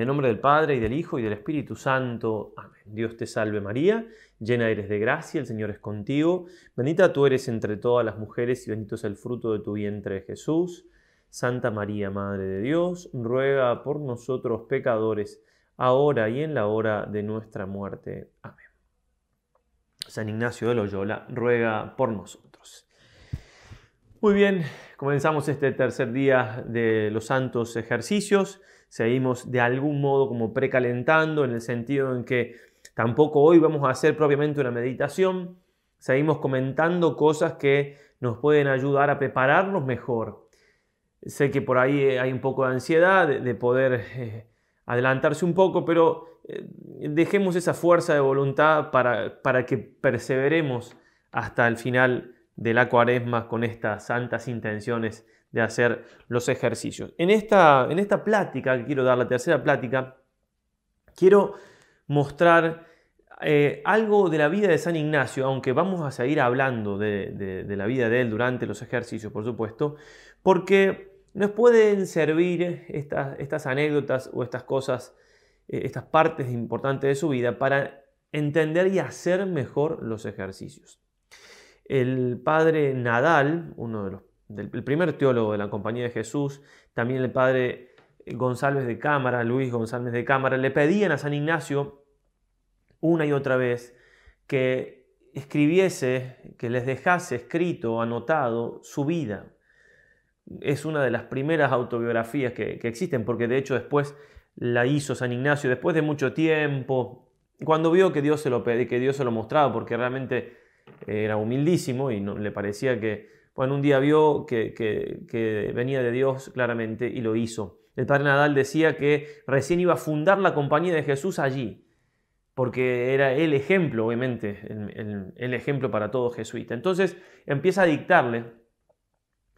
En el nombre del Padre, y del Hijo, y del Espíritu Santo. Amén. Dios te salve María, llena eres de gracia, el Señor es contigo. Bendita tú eres entre todas las mujeres, y bendito es el fruto de tu vientre Jesús. Santa María, Madre de Dios, ruega por nosotros pecadores, ahora y en la hora de nuestra muerte. Amén. San Ignacio de Loyola, ruega por nosotros. Muy bien, comenzamos este tercer día de los santos ejercicios seguimos de algún modo como precalentando en el sentido en que tampoco hoy vamos a hacer propiamente una meditación, seguimos comentando cosas que nos pueden ayudar a prepararnos mejor. Sé que por ahí hay un poco de ansiedad de, poder eh, adelantarse un poco, pero eh, dejemos esa fuerza de voluntad para, para que perseveremos hasta el final de la cuaresma con estas santas intenciones de hacer los ejercicios. En esta, en esta plática, que quiero dar la tercera plática, quiero mostrar eh, algo de la vida de San Ignacio, aunque vamos a seguir hablando de, la vida de él durante los ejercicios, por supuesto, porque nos pueden servir estas, estas anécdotas o estas cosas, eh, estas partes importantes de su vida para entender y hacer mejor los ejercicios. El padre Nadal, uno de los el primer teólogo de la Compañía de Jesús, también el padre González de Cámara, Luis González de Cámara, le pedían a San Ignacio una y otra vez que escribiese, que les dejase escrito, anotado su vida. Es una de las primeras autobiografías que, existen, porque de hecho después la hizo San Ignacio, después de mucho tiempo, cuando vio que Dios se lo, que Dios se lo mostraba, porque realmente era humildísimo y no, le parecía que bueno, un día vio que, venía de Dios claramente y lo hizo. El padre Nadal decía que recién iba a fundar la compañía de Jesús allí, porque era el ejemplo, obviamente, el, ejemplo para todo jesuita. Entonces empieza a dictarle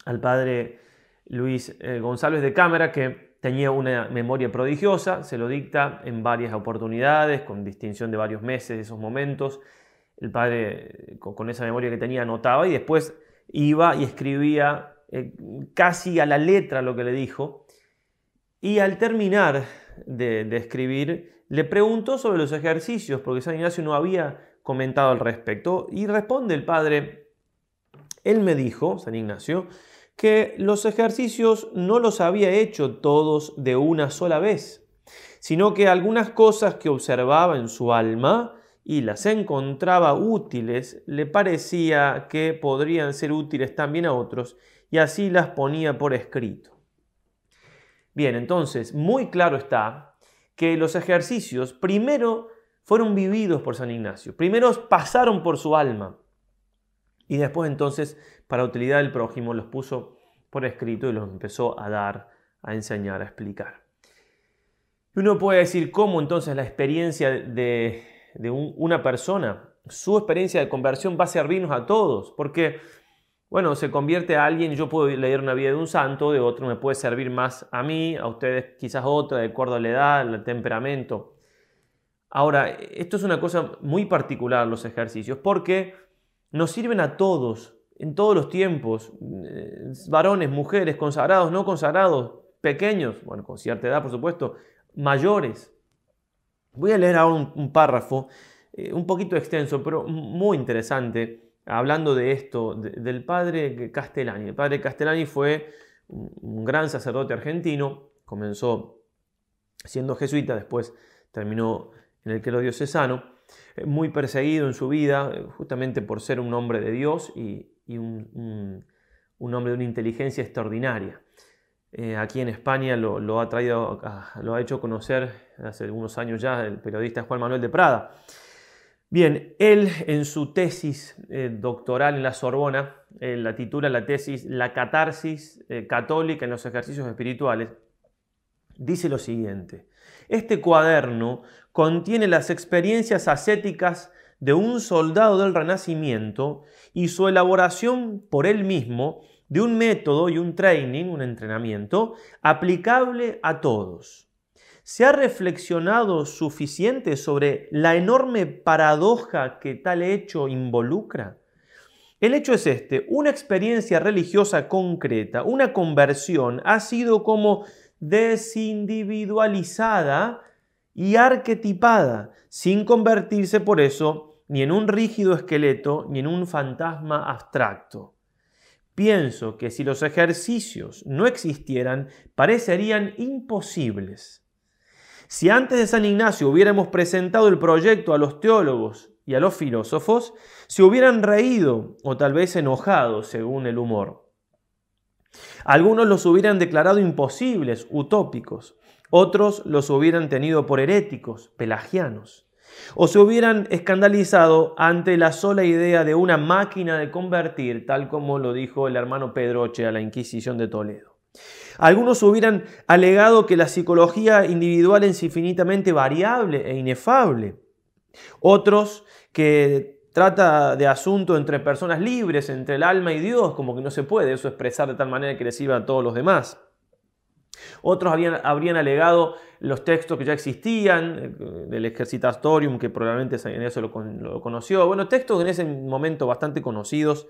al padre Luis eh, González de Cámara, que tenía una memoria prodigiosa, se lo dicta en varias oportunidades, con distinción de varios meses de esos momentos. El padre, con esa memoria que tenía, anotaba y después iba y escribía eh, casi a la letra lo que le dijo. Y al terminar de, escribir, le preguntó sobre los ejercicios, porque San Ignacio no había comentado al respecto. Y responde el padre, él me dijo, San Ignacio, que los ejercicios no los había hecho todos de una sola vez, sino que algunas cosas que observaba en su alma y las encontraba útiles, le parecía que podrían ser útiles también a otros y así las ponía por escrito. Bien, entonces, muy claro está que los ejercicios primero fueron vividos por San Ignacio, primero pasaron por su alma y después entonces, para utilidad del prójimo, los puso por escrito y los empezó a dar, a enseñar, a explicar. Uno puede decir cómo entonces la experiencia de de una persona, su experiencia de conversión va a servirnos a todos, porque, bueno, se convierte a alguien, yo puedo leer una vida de un santo, de otro me puede servir más a mí, a ustedes quizás otra, de acuerdo a la edad, el temperamento. Ahora, esto es una cosa muy particular, los ejercicios, porque nos sirven a todos, en todos los tiempos, eh, varones, mujeres, consagrados, no consagrados, pequeños, bueno, con cierta edad, por supuesto, mayores. Voy a leer ahora un, párrafo eh, un poquito extenso, pero muy interesante, hablando de esto, del padre Castellani. El padre Castellani fue un, gran sacerdote argentino, comenzó siendo jesuita, después terminó en el clero diocesano, eh, muy perseguido en su vida, eh, justamente por ser un hombre de Dios y, un, un hombre de una inteligencia extraordinaria. Eh, aquí en España lo, ha traído, lo ha hecho conocer hace algunos años ya el periodista Juan Manuel de Prada. Bien, él en su tesis eh, doctoral en la Sorbona, eh, la titula la tesis La catarsis católica en los ejercicios espirituales, dice lo siguiente, este cuaderno contiene las experiencias ascéticas de un soldado del Renacimiento y su elaboración por él mismo de un método y un training, un entrenamiento, aplicable a todos. ¿Se ha reflexionado suficiente sobre la enorme paradoja que tal hecho involucra? El hecho es este, una experiencia religiosa concreta, una conversión, ha sido como desindividualizada y arquetipada, sin convertirse por eso ni en un rígido esqueleto ni en un fantasma abstracto. Pienso que si los ejercicios no existieran, parecerían imposibles. Si antes de San Ignacio hubiéramos presentado el proyecto a los teólogos y a los filósofos, se hubieran reído o tal vez enojado según el humor. Algunos los hubieran declarado imposibles, utópicos, otros los hubieran tenido por heréticos, pelagianos, o se hubieran escandalizado ante la sola idea de una máquina de convertir, tal como lo dijo el hermano Pedroche a la Inquisición de Toledo. Algunos hubieran alegado que la psicología individual es infinitamente variable e inefable. Otros que trata de asunto entre personas libres, entre el alma y Dios, como que no se puede eso expresar de tal manera que le sirva a todos los demás. Otros habían, habrían alegado los textos que ya existían, eh, del Exercitatorium, que probablemente en eso lo, lo conoció. Bueno, textos en ese momento bastante conocidos,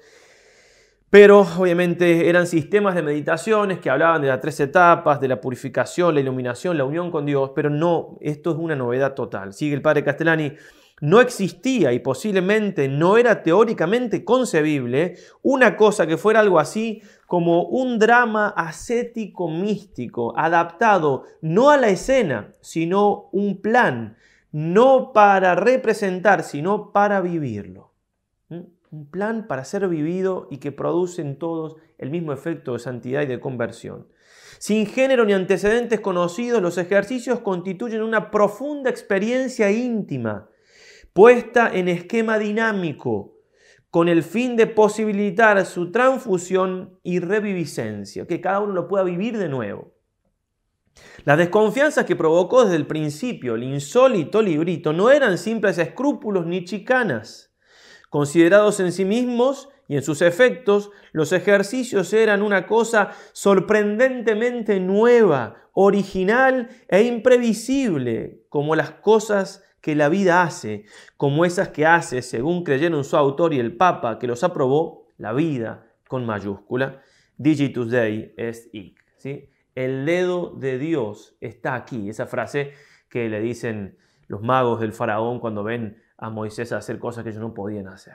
pero obviamente eran sistemas de meditaciones que hablaban de las tres etapas, de la purificación, la iluminación, la unión con Dios, pero no, esto es una novedad total. Sigue el padre Castellani no existía y posiblemente no era teóricamente concebible una cosa que fuera algo así como un drama ascético místico, adaptado no a la escena, sino un plan, no para representar, sino para vivirlo. ¿Mm? Un plan para ser vivido y que produce en todos el mismo efecto de santidad y de conversión. Sin género ni antecedentes conocidos, los ejercicios constituyen una profunda experiencia íntima puesta en esquema dinámico con el fin de posibilitar su transfusión y reviviscencia, que cada uno lo pueda vivir de nuevo. Las desconfianzas que provocó desde el principio el insólito librito no eran simples escrúpulos ni chicanas. Considerados en sí mismos y en sus efectos, los ejercicios eran una cosa sorprendentemente nueva, original e imprevisible, como las cosas que la vida hace, como esas que hace, según creyeron su autor y el Papa que los aprobó, la vida con mayúscula. Digitus Dei est hic. ¿sí? El dedo de Dios está aquí. Esa frase que le dicen los magos del faraón cuando ven a Moisés hacer cosas que ellos no podían hacer.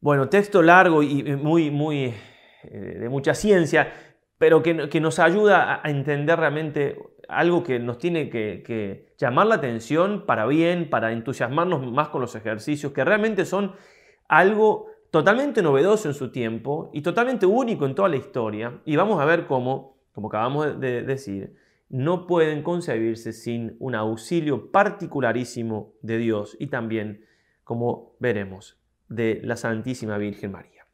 Bueno, texto largo y muy, muy eh, de mucha ciencia, pero que, que nos ayuda a entender realmente algo que nos tiene que, llamar la atención para bien, para entusiasmarnos más con los ejercicios, que realmente son algo totalmente novedoso en su tiempo y totalmente único en toda la historia. Y vamos a ver cómo, como acabamos de decir, no pueden concebirse sin un auxilio particularísimo de Dios y también, como veremos, de la Santísima Virgen María.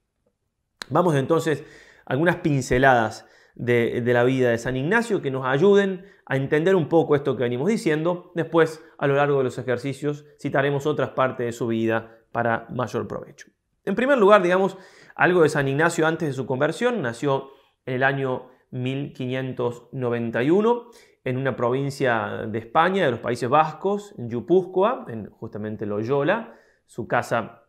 Vamos entonces a algunas pinceladas de, la vida de San Ignacio que nos ayuden a entender un poco esto que venimos diciendo. Después, a lo largo de los ejercicios, citaremos otras partes de su vida para mayor provecho. En primer lugar, digamos, algo de San Ignacio antes de su conversión. Nació en el año 1591 en una provincia de España, de los Países Vascos, en Yupúzcoa, en justamente Loyola. Su casa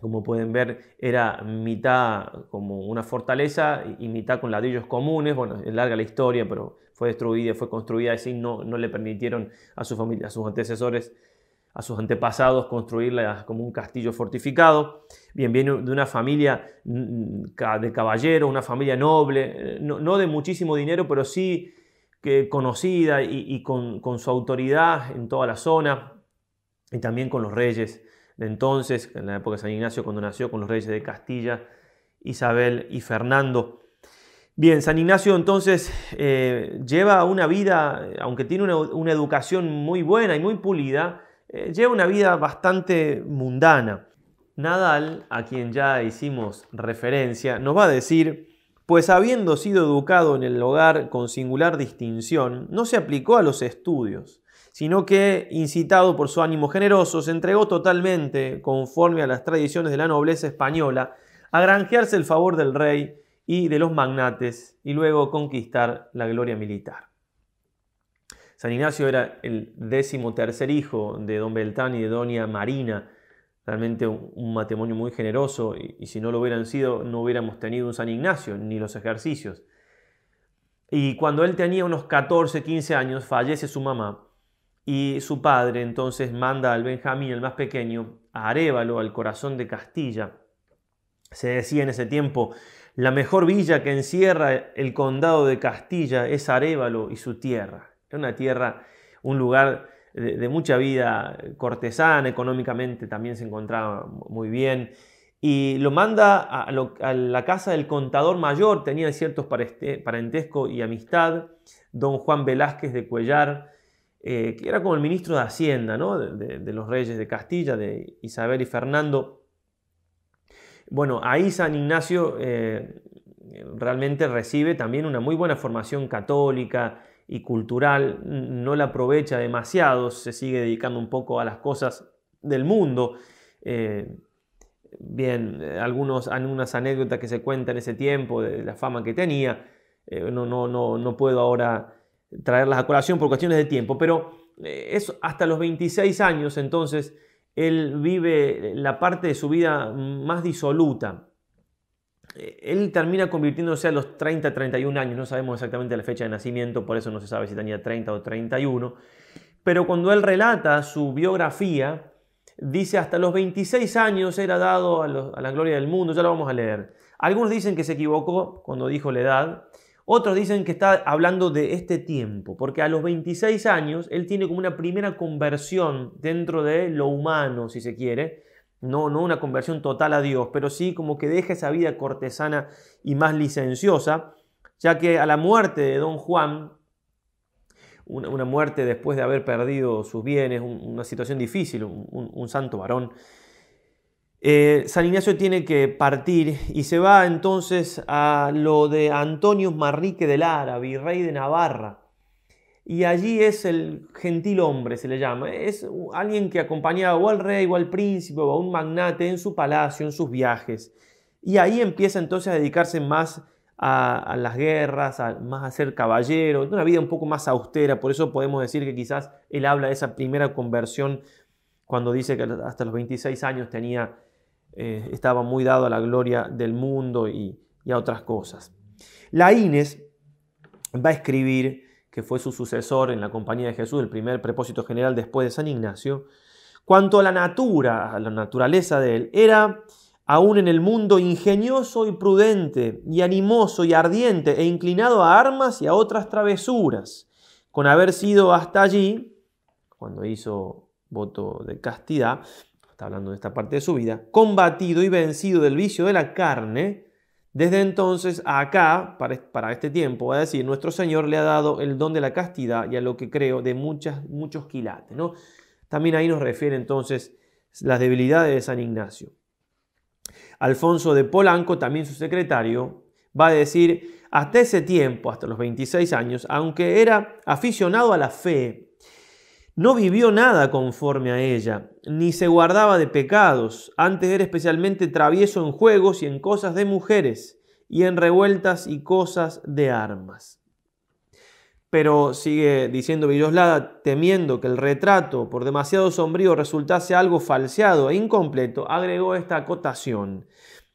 como pueden ver, era mitad como una fortaleza y mitad con ladrillos comunes. Bueno, es larga la historia, pero fue destruida, fue construida así, no, no le permitieron a su familia, a sus antecesores, a sus antepasados construirla como un castillo fortificado. Bien, viene de una familia mm, de caballeros, una familia noble, no, de muchísimo dinero, pero sí que conocida y, con su autoridad en toda la zona y también con los reyes entonces, en la época de San Ignacio, cuando nació con los reyes de Castilla, Isabel y Fernando. Bien, San Ignacio entonces eh, lleva una vida, aunque tiene una, educación muy buena y muy pulida, eh, lleva una vida bastante mundana. Nadal, a quien ya hicimos referencia, nos va a decir, pues habiendo sido educado en el hogar con singular distinción, no se aplicó a los estudios, sino que, incitado por su ánimo generoso, se entregó totalmente, conforme a las tradiciones de la nobleza española, a granjearse el favor del rey y de los magnates y luego conquistar la gloria militar. San Ignacio era el décimo tercer hijo de don Beltrán y de doña Marina, realmente un, matrimonio muy generoso y, y si no lo hubieran sido no hubiéramos tenido un San Ignacio ni los ejercicios. Y cuando él tenía unos 14, 15 años, fallece su mamá y su padre entonces manda al Benjamín, el más pequeño, a Arevalo, al corazón de Castilla. Se decía en ese tiempo, la mejor villa que encierra el condado de Castilla es Arevalo y su tierra. Es una tierra, un lugar de, mucha vida cortesana, económicamente también se encontraba muy bien. Y lo manda a, la casa del contador mayor, tenía ciertos parentesco y amistad, don Juan Velázquez de Cuellar, eh, que era como el ministro de Hacienda de, los reyes de Castilla, de Isabel y Fernando. Bueno, ahí San Ignacio eh, realmente recibe también una muy buena formación católica y cultural, no la aprovecha demasiado, se sigue dedicando un poco a las cosas del mundo. Eh, bien, algunos, algunas anécdotas que se cuentan en ese tiempo de la fama que tenía, no, no, no, no puedo ahora traerlas a colación por cuestiones de tiempo, pero es hasta los 26 años entonces él vive la parte de su vida más disoluta. Él termina convirtiéndose a los 30, 31 años, no sabemos exactamente la fecha de nacimiento, por eso no se sabe si tenía 30 o 31, pero cuando él relata su biografía, dice hasta los 26 años era dado a la gloria del mundo, ya lo vamos a leer. Algunos dicen que se equivocó cuando dijo la edad, otros dicen que está hablando de este tiempo, porque a los 26 años él tiene como una primera conversión dentro de lo humano, si se quiere. No, no una conversión total a Dios, pero sí como que deja esa vida cortesana y más licenciosa, ya que a la muerte de don Juan, una, muerte después de haber perdido sus bienes, una situación difícil, un santo varón, eh, San Ignacio tiene que partir y se va entonces a lo de Antonio Marrique de Lara, virrey de Navarra. Y allí es el gentil hombre, se le llama. Es alguien que acompañaba o al rey o al príncipe o a un magnate en su palacio, en sus viajes. Y ahí empieza entonces a dedicarse más a, las guerras, más a ser caballero, una vida un poco más austera. Por eso podemos decir que quizás él habla de esa primera conversión cuando dice que hasta los 26 años tenía eh, estaba muy dado a la gloria del mundo y, a otras cosas. La va a escribir, que fue su sucesor en la compañía de Jesús, el primer prepósito general después de San Ignacio, cuanto a la natura, a la naturaleza de él, era aún en el mundo ingenioso y prudente, y animoso y ardiente, e inclinado a armas y a otras travesuras, con haber sido hasta allí, cuando hizo voto de castidad, hablando de esta parte de su vida, combatido y vencido del vicio de la carne, desde entonces acá, para este tiempo, va a decir, nuestro Señor le ha dado el don de la castidad y a lo que creo de muchas, muchos quilates. ¿no? También ahí nos refiere entonces las debilidades de San Ignacio. Alfonso de Polanco, también su secretario, va a decir, hasta ese tiempo, hasta los 26 años, aunque era aficionado a la fe, no vivió nada conforme a ella, ni se guardaba de pecados, antes era especialmente travieso en juegos y en cosas de mujeres, y en revueltas y cosas de armas. Pero sigue diciendo Villoslada, temiendo que el retrato por demasiado sombrío resultase algo falseado e incompleto, agregó esta acotación.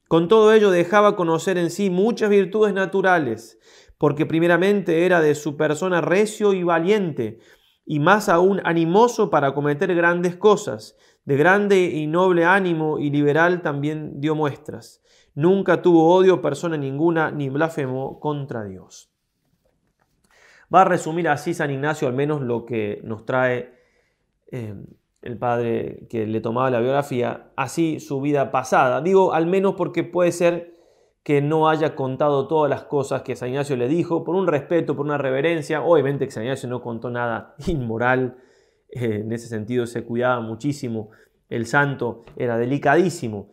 Con todo ello dejaba conocer en sí muchas virtudes naturales, porque primeramente era de su persona recio y valiente, y más aún animoso para cometer grandes cosas. De grande y noble ánimo y liberal también dio muestras. Nunca tuvo odio persona ninguna ni blasfemó contra Dios. Va a resumir así San Ignacio al menos lo que nos trae eh, el padre que le tomaba la biografía, así su vida pasada. Digo al menos porque puede ser que no haya contado todas las cosas que San Ignacio le dijo, por un respeto, por una reverencia. Obviamente que San Ignacio no contó nada inmoral, eh, en ese sentido se cuidaba muchísimo, el santo era delicadísimo.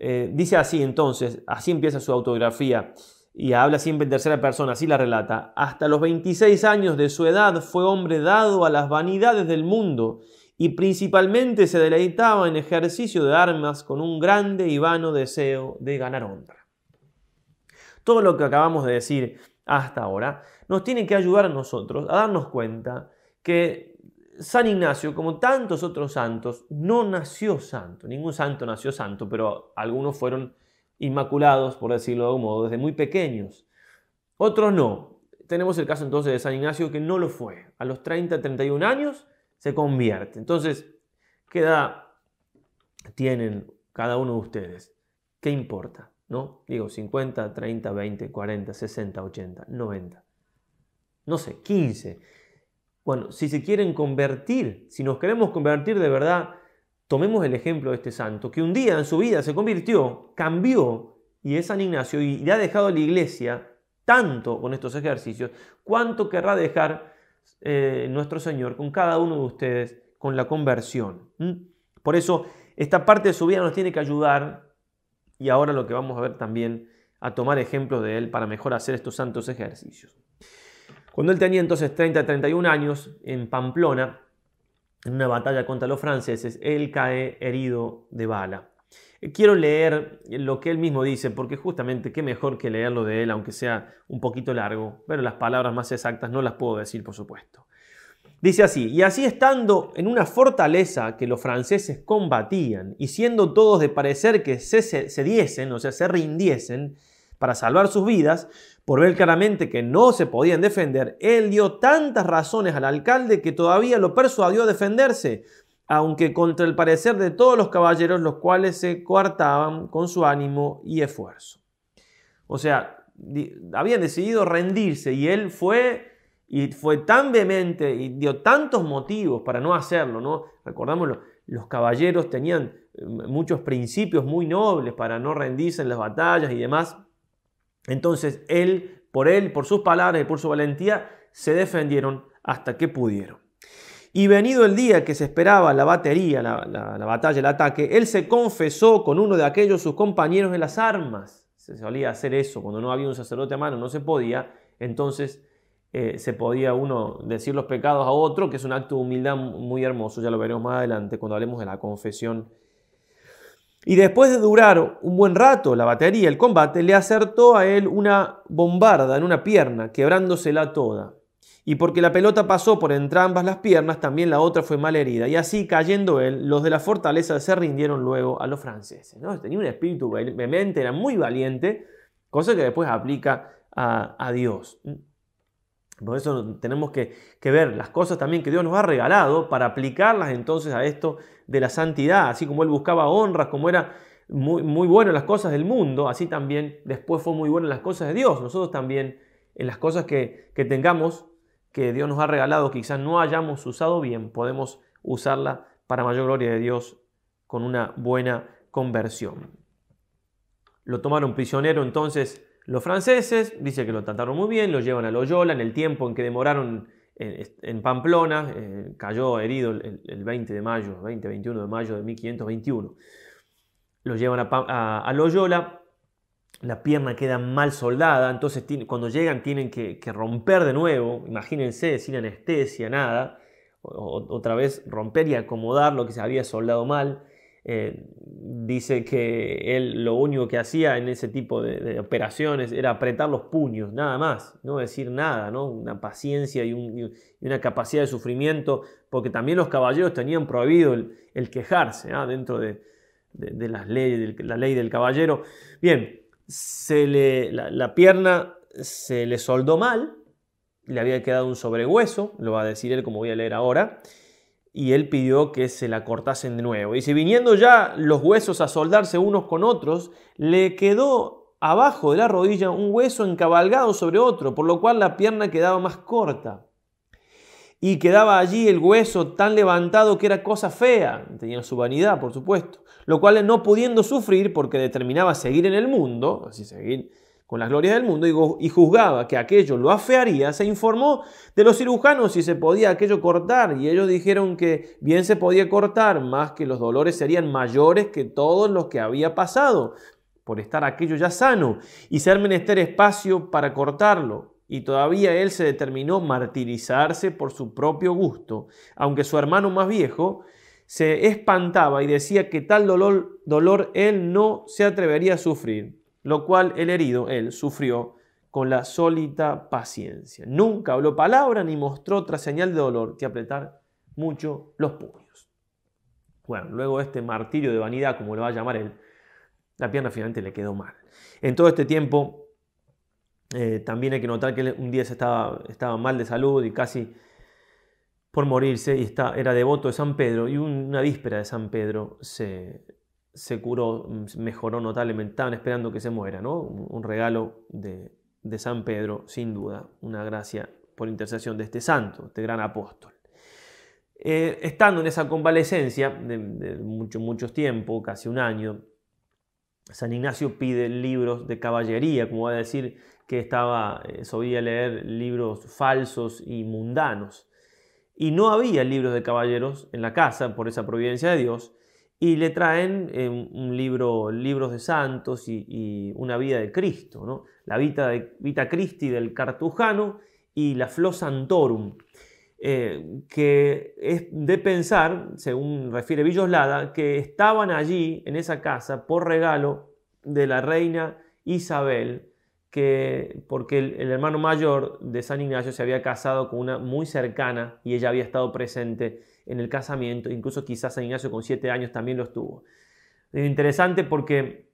Eh, dice así entonces, así empieza su autografía y habla siempre en tercera persona, así la relata. Hasta los 26 años de su edad fue hombre dado a las vanidades del mundo y principalmente se deleitaba en ejercicio de armas con un grande y vano deseo de ganar honra. Todo lo que acabamos de decir hasta ahora nos tiene que ayudar a nosotros a darnos cuenta que San Ignacio, como tantos otros santos, no nació santo. Ningún santo nació santo, pero algunos fueron inmaculados, por decirlo de algún modo, desde muy pequeños. Otros no. tenemos el caso entonces de San Ignacio que no lo fue. A los 30, 31 años se convierte. Entonces, ¿qué edad tienen cada uno de ustedes? ¿Qué importa? ¿No? Digo, 50, 30, 20, 40, 60, 80, 90. No sé, 15. Bueno, si se quieren convertir, si nos queremos convertir de verdad, tomemos el ejemplo de este santo, que un día en su vida se convirtió, cambió, y es San Ignacio, y le ha dejado la iglesia tanto con estos ejercicios, cuánto querrá dejar eh, nuestro Señor con cada uno de ustedes con la conversión. Por eso, esta parte de su vida nos tiene que ayudar, y ahora lo que vamos a ver también, a tomar ejemplos de él para mejor hacer estos santos ejercicios. Cuando él tenía entonces 30-31 años, en Pamplona, en una batalla contra los franceses, él cae herido de bala. Quiero leer lo que él mismo dice, porque justamente qué mejor que leerlo de él, aunque sea un poquito largo, pero las palabras más exactas no las puedo decir, por supuesto. Dice así, y así estando en una fortaleza que los franceses combatían, y siendo todos de parecer que se, se, diesen, o sea, se rindiesen, para salvar sus vidas, por ver claramente que no se podían defender, él dio tantas razones al alcalde que todavía lo persuadió a defenderse, aunque contra el parecer de todos los caballeros, los cuales se coartaban con su ánimo y esfuerzo. O sea, habían decidido rendirse y él fue y fue tan vehemente y dio tantos motivos para no hacerlo, ¿no? Recordamos, los caballeros tenían eh, muchos principios muy nobles para no rendirse en las batallas y demás. Entonces él, por él, por sus palabras y por su valentía, se defendieron hasta que pudieron. Y venido el día que se esperaba la batería, la, batalla, el ataque, él se confesó con uno de aquellos sus compañeros de las armas. Se solía hacer eso cuando no había un sacerdote a mano, no se podía. Entonces eh, se podía uno decir los pecados a otro, que es un acto de humildad muy hermoso, ya lo veremos más adelante cuando hablemos de la confesión y después de durar un buen rato la batería, el combate, le acertó a él una bombarda en una pierna, quebrándosela toda. Y porque la pelota pasó por entrambas las piernas, también la otra fue mal herida. Y así, cayendo él, los de la fortaleza se rindieron luego a los franceses. ¿no? Tenía un espíritu vehemente, era muy valiente, cosa que después aplica a, a Dios. Por eso tenemos que, ver las cosas también que Dios nos ha regalado para aplicarlas entonces a esto de la santidad. Así como Él buscaba honras, como era muy, muy bueno en las cosas del mundo, así también después fue muy bueno en las cosas de Dios. Nosotros también en las cosas que, que tengamos, que Dios nos ha regalado, quizás no hayamos usado bien, podemos usarla para mayor gloria de Dios con una buena conversión. Lo tomaron prisionero entonces los franceses, dice que lo trataron muy bien, lo llevan a Loyola en el tiempo en que demoraron en, Pamplona, eh, cayó herido el, 20 de mayo, 20-21 de mayo de 1521. Lo llevan a, Loyola, la pierna queda mal soldada, entonces cuando llegan tienen que, romper de nuevo, imagínense, sin anestesia, nada, otra vez romper y acomodar lo que se había soldado mal. Eh, dice que él lo único que hacía en ese tipo de, operaciones era apretar los puños, nada más, no decir nada, ¿no? una paciencia y, una capacidad de sufrimiento, porque también los caballeros tenían prohibido el, quejarse ¿ah? dentro de, las leyes, la ley del caballero. Bien, se le, la, pierna se le soldó mal, le había quedado un sobrehueso, lo va a decir él como voy a leer ahora, y él pidió que se la cortasen de nuevo. Y si viniendo ya los huesos a soldarse unos con otros, le quedó abajo de la rodilla un hueso encabalgado sobre otro, por lo cual la pierna quedaba más corta. Y quedaba allí el hueso tan levantado que era cosa fea, tenía su vanidad, por supuesto, lo cual no pudiendo sufrir porque determinaba seguir en el mundo, así seguir con las glorias del mundo y juzgaba que aquello lo afearía, se informó de los cirujanos si se podía aquello cortar y ellos dijeron que bien se podía cortar, más que los dolores serían mayores que todos los que había pasado por estar aquello ya sano y ser menester espacio para cortarlo. Y todavía él se determinó martirizarse por su propio gusto, aunque su hermano más viejo se espantaba y decía que tal dolor, dolor él no se atrevería a sufrir lo cual el herido, él, sufrió con la sólita paciencia. Nunca habló palabra ni mostró otra señal de dolor que apretar mucho los puños. Bueno, luego este martirio de vanidad, como lo va a llamar él, la pierna finalmente le quedó mal. En todo este tiempo, Eh, también hay que notar que un día estaba, estaba mal de salud y casi por morirse y está, era devoto de San Pedro y una víspera de San Pedro se, se curó, mejoró notablemente, estaban esperando que se muera, ¿no? Un, regalo de, San Pedro, sin duda, una gracia por intercesión de este santo, este gran apóstol. Eh, estando en esa convalecencia de, de mucho, muchos tiempo, casi un año, San Ignacio pide libros de caballería, como va a decir que estaba, eh, solía leer libros falsos y mundanos. Y no había libros de caballeros en la casa por esa providencia de Dios, y le traen eh, un libro, libros de santos y, una vida de Cristo, ¿no? la Vita, de, Vita Christi del Cartujano y la Flo Santorum, eh, que es de pensar, según refiere Villoslada, que estaban allí en esa casa por regalo de la reina Isabel, que, porque el, el, hermano mayor de San Ignacio se había casado con una muy cercana y ella había estado presente en el casamiento, incluso quizás San Ignacio con siete años también lo estuvo. Es interesante porque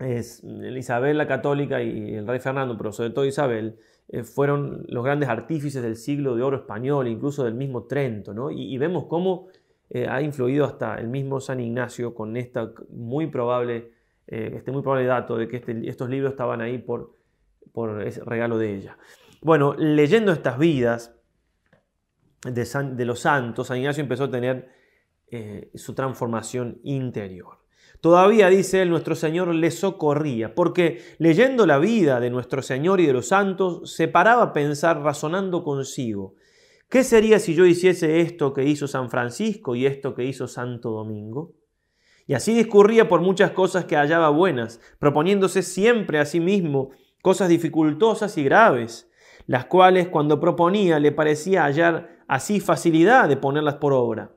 es, Isabel la católica y el rey Fernando, pero sobre todo Isabel, eh, fueron los grandes artífices del siglo de oro español, incluso del mismo Trento, ¿no? y, vemos cómo eh, ha influido hasta el mismo San Ignacio con esta muy probable, eh, este muy probable dato de que este, estos libros estaban ahí por, por ese regalo de ella. Bueno, leyendo estas vidas, de, los santos, San Ignacio empezó a tener eh, su transformación interior. Todavía, dice él, nuestro Señor le socorría, porque leyendo la vida de nuestro Señor y de los santos, se paraba a pensar razonando consigo, ¿qué sería si yo hiciese esto que hizo San Francisco y esto que hizo Santo Domingo? Y así discurría por muchas cosas que hallaba buenas, proponiéndose siempre a sí mismo cosas dificultosas y graves, las cuales cuando proponía le parecía hallar así facilidad de ponerlas por obra.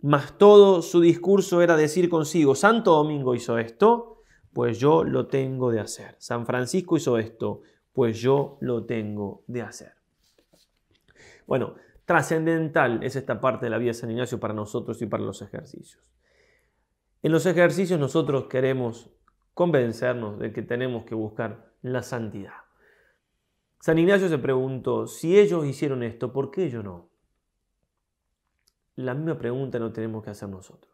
Mas todo su discurso era decir consigo, Santo Domingo hizo esto, pues yo lo tengo de hacer. San Francisco hizo esto, pues yo lo tengo de hacer. Bueno, trascendental es esta parte de la vida de San Ignacio para nosotros y para los ejercicios. En los ejercicios nosotros queremos convencernos de que tenemos que buscar la santidad. San Ignacio se preguntó, si ellos hicieron esto, ¿por qué yo no? La misma pregunta no tenemos que hacer nosotros.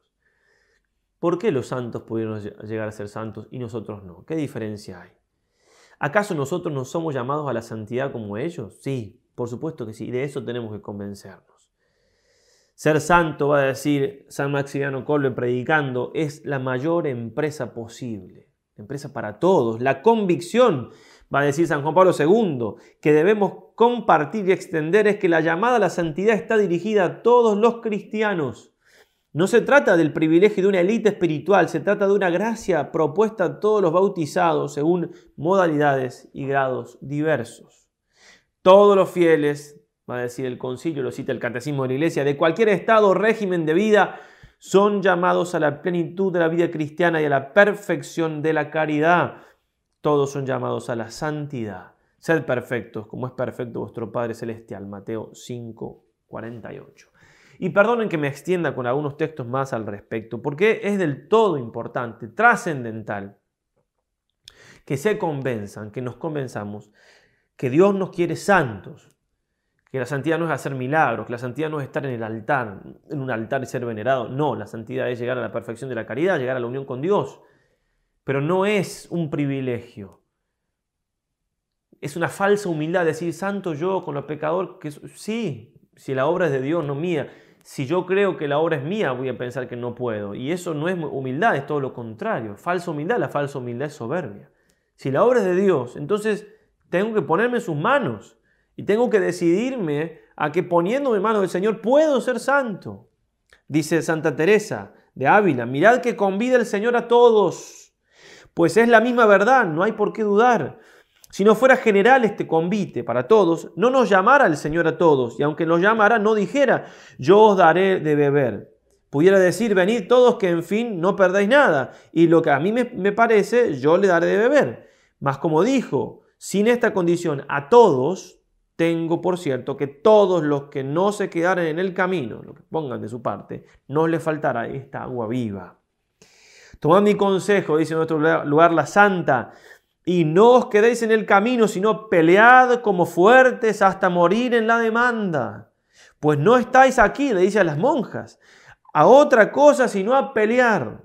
¿Por qué los santos pudieron llegar a ser santos y nosotros no? ¿Qué diferencia hay? ¿Acaso nosotros no somos llamados a la santidad como ellos? Sí, por supuesto que sí, y de eso tenemos que convencernos. Ser santo, va a decir San Maximiliano Kolbe predicando, es la mayor empresa posible, empresa para todos. La convicción va a decir San Juan Pablo II, que debemos compartir y extender es que la llamada a la santidad está dirigida a todos los cristianos. No se trata del privilegio de una élite espiritual, se trata de una gracia propuesta a todos los bautizados según modalidades y grados diversos. Todos los fieles, va a decir el concilio, lo cita el catecismo de la iglesia, de cualquier estado o régimen de vida, son llamados a la plenitud de la vida cristiana y a la perfección de la caridad todos son llamados a la santidad. Sed perfectos, como es perfecto vuestro Padre Celestial. Mateo 5, 48. Y perdonen que me extienda con algunos textos más al respecto, porque es del todo importante, trascendental, que se convenzan, que nos convenzamos que Dios nos quiere santos, que la santidad no es hacer milagros, que la santidad no es estar en el altar, en un altar y ser venerado. No, la santidad es llegar a la perfección de la caridad, llegar a la unión con Dios pero no es un privilegio. Es una falsa humildad decir, santo yo con los pecadores, que sí, si la obra es de Dios, no mía. Si yo creo que la obra es mía, voy a pensar que no puedo. Y eso no es humildad, es todo lo contrario. Falsa humildad, la falsa humildad es soberbia. Si la obra es de Dios, entonces tengo que ponerme en sus manos y tengo que decidirme a que poniéndome en manos del Señor puedo ser santo. Dice Santa Teresa de Ávila, mirad que convida el Señor a todos pues es la misma verdad, no hay por qué dudar. Si no fuera general este convite para todos, no nos llamara el Señor a todos, y aunque nos llamara, no dijera, yo os daré de beber. Pudiera decir, venid todos que en fin no perdáis nada, y lo que a mí me, parece, yo le daré de beber. Mas como dijo, sin esta condición a todos, tengo por cierto que todos los que no se quedaren en el camino, lo que pongan de su parte, no les faltará esta agua viva. Tomad mi consejo, dice en nuestro lugar la santa Y no os quedéis en el camino, sino pelead como fuertes hasta morir en la demanda. Pues no estáis aquí, le dice a las monjas, a otra cosa sino a pelear.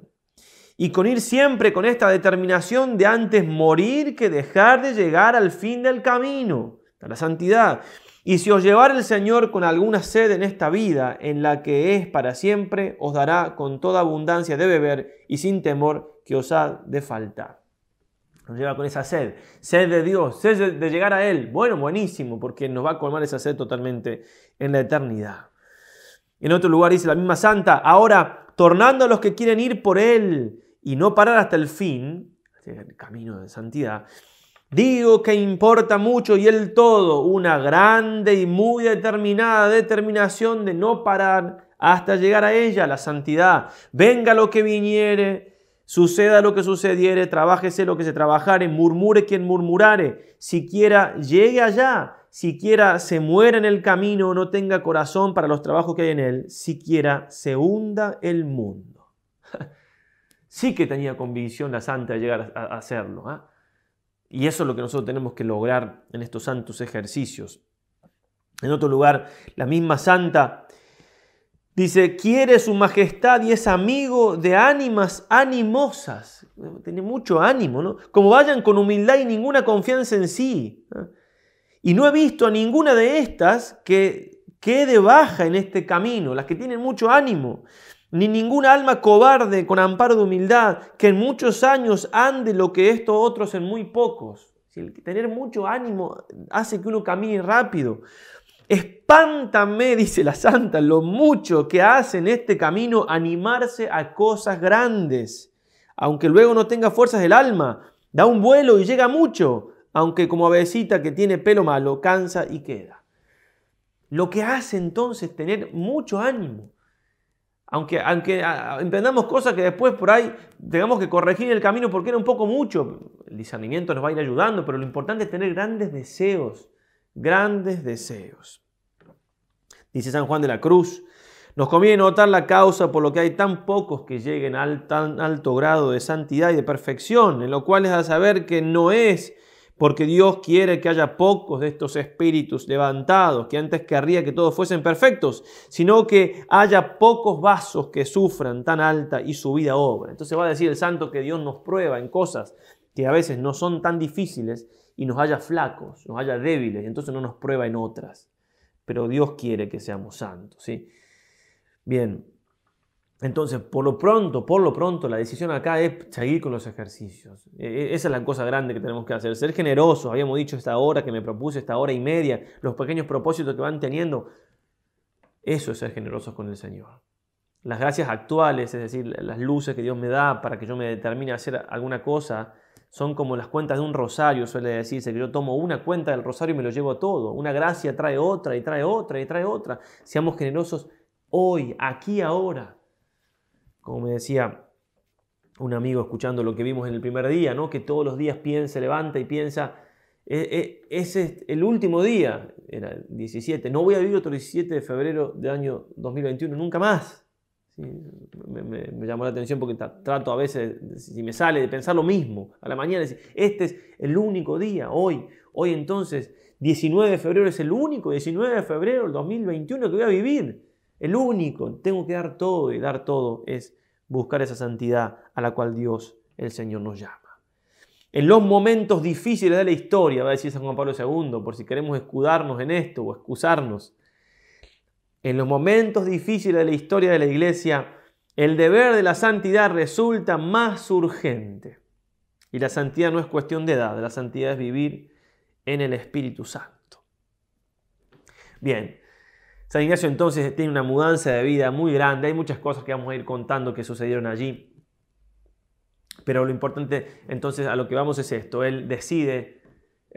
Y con ir siempre con esta determinación de antes morir que dejar de llegar al fin del camino, a la santidad. Y si os llevara el Señor con alguna sed en esta vida, en la que es para siempre, os dará con toda abundancia de beber y sin temor que os ha de faltar. Nos lleva con esa sed, sed de Dios, sed de llegar a Él. Bueno, buenísimo, porque nos va a colmar esa sed totalmente en la eternidad. En otro lugar dice la misma santa, ahora tornando a los que quieren ir por Él y no parar hasta el fin, el camino de santidad, Digo que importa mucho y el todo, una grande y muy determinada determinación de no parar hasta llegar a ella, la santidad. Venga lo que viniere, suceda lo que sucediere, trabájese lo que se trabajare, murmure quien murmurare, siquiera llegue allá, siquiera se muera en el camino, no tenga corazón para los trabajos que hay en él, siquiera se hunda el mundo. sí que tenía convicción la santa de llegar a hacerlo. ¿eh? Y eso es lo que nosotros tenemos que lograr en estos santos ejercicios. En otro lugar, la misma santa dice, quiere su majestad y es amigo de ánimas animosas. Tiene mucho ánimo, ¿no? Como vayan con humildad y ninguna confianza en sí. Y no he visto a ninguna de estas que quede baja en este camino, las que tienen mucho ánimo ni ninguna alma cobarde con amparo de humildad, que en muchos años ande lo que estos otros en muy pocos. tener mucho ánimo hace que uno camine rápido. Espántame, dice la santa, lo mucho que hace en este camino animarse a cosas grandes, aunque luego no tenga fuerzas del alma, da un vuelo y llega mucho, aunque como avecita que tiene pelo malo, cansa y queda. Lo que hace entonces tener mucho ánimo. Aunque, aunque emprendamos cosas que después por ahí tengamos que corregir el camino porque era un poco mucho, el discernimiento nos va a ir ayudando, pero lo importante es tener grandes deseos, grandes deseos. Dice San Juan de la Cruz, nos conviene notar la causa por lo que hay tan pocos que lleguen al tan alto grado de santidad y de perfección, en lo cual es a saber que no es porque Dios quiere que haya pocos de estos espíritus levantados, que antes querría que todos fuesen perfectos, sino que haya pocos vasos que sufran tan alta y subida obra. Entonces va a decir el santo que Dios nos prueba en cosas que a veces no son tan difíciles y nos haya flacos, nos haya débiles, entonces no nos prueba en otras. Pero Dios quiere que seamos santos, ¿sí? Bien, entonces, por lo pronto, por lo pronto, la decisión acá es seguir con los ejercicios. E, e, esa es la cosa grande que tenemos que hacer. Ser generosos, habíamos dicho esta hora que me propuse, esta hora y media, los pequeños propósitos que van teniendo. Eso es ser generosos con el Señor. Las gracias actuales, es decir, las luces que Dios me da para que yo me determine a hacer alguna cosa, son como las cuentas de un rosario, suele decirse, que yo tomo una cuenta del rosario y me lo llevo todo. Una gracia trae otra y trae otra y trae otra. Seamos generosos hoy, aquí, ahora. Como me decía un amigo escuchando lo que vimos en el primer día, ¿no? que todos los días piensa, levanta y piensa, e, e, ese es el último día, era el 17, no voy a vivir otro 17 de febrero del año 2021, nunca más. Me, llamó la atención porque trato a veces, si me sale, de pensar lo mismo. A la mañana, decir, este es el único día, hoy, hoy entonces, 19 de febrero es el único 19 de febrero del 2021 que voy a vivir. El único, tengo que dar todo y dar todo es buscar esa santidad a la cual Dios, el Señor, nos llama. En los momentos difíciles de la historia, va a decir San Juan Pablo II, por si queremos escudarnos en esto o excusarnos, en los momentos difíciles de la historia de la iglesia, el deber de la santidad resulta más urgente. Y la santidad no es cuestión de edad, la santidad es vivir en el Espíritu Santo. Bien, San Ignacio entonces tiene una mudanza de vida muy grande, hay muchas cosas que vamos a ir contando que sucedieron allí, pero lo importante entonces a lo que vamos es esto, él decide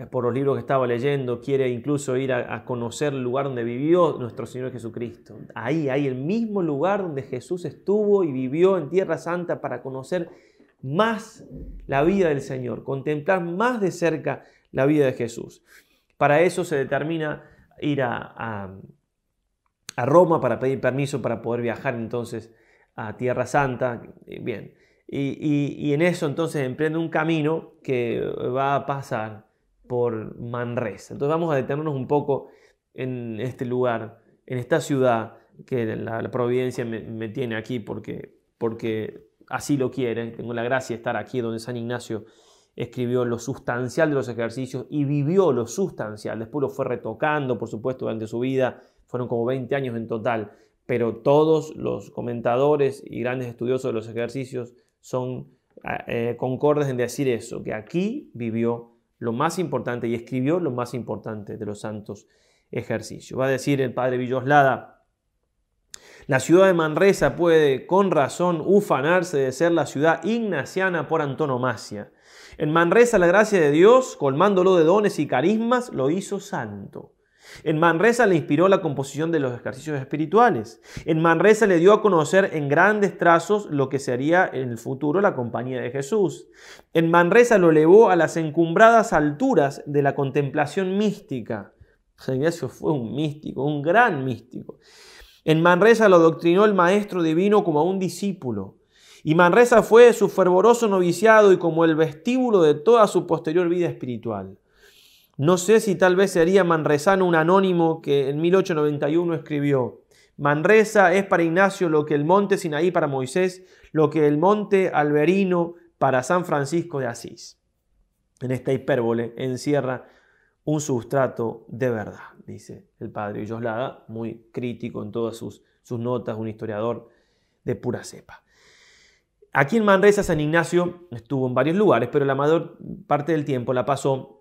por los libros que estaba leyendo, quiere incluso ir a, conocer el lugar donde vivió nuestro Señor Jesucristo. Ahí, ahí, el mismo lugar donde Jesús estuvo y vivió en Tierra Santa para conocer más la vida del Señor, contemplar más de cerca la vida de Jesús. Para eso se determina ir a a Roma para pedir permiso para poder viajar entonces a Tierra Santa. Bien, y, en eso entonces emprende un camino que va a pasar por Manresa. Entonces vamos a detenernos un poco en este lugar, en esta ciudad que la, providencia me, tiene aquí porque, porque así lo quiere. Tengo la gracia de estar aquí donde San Ignacio escribió lo sustancial de los ejercicios y vivió lo sustancial. Después lo fue retocando, por supuesto, durante su vida. Fueron como 20 años en total. Pero todos los comentadores y grandes estudiosos de los ejercicios son eh, concordes en decir eso, que aquí vivió lo más importante y escribió lo más importante de los santos ejercicios. Va a decir el padre Villoslada, la ciudad de Manresa puede con razón ufanarse de ser la ciudad ignaciana por antonomasia. En Manresa la gracia de Dios, colmándolo de dones y carismas, lo hizo santo. En Manresa le inspiró la composición de los ejercicios espirituales. En Manresa le dio a conocer en grandes trazos lo que sería en el futuro la compañía de Jesús. En Manresa lo elevó a las encumbradas alturas de la contemplación mística. San Ignacio fue un místico, un gran místico. En Manresa lo doctrinó el Maestro Divino como a un discípulo. Y Manresa fue su fervoroso noviciado y como el vestíbulo de toda su posterior vida espiritual. No sé si tal vez sería manresano un anónimo que en 1891 escribió, Manresa es para Ignacio lo que el monte Sinaí para Moisés, lo que el monte Alberino para San Francisco de Asís. En esta hipérbole encierra un sustrato de verdad, dice el padre Villoslada, muy crítico en todas sus, sus notas, un historiador de pura cepa. Aquí en Manresa San Ignacio estuvo en varios lugares, pero la mayor parte del tiempo la pasó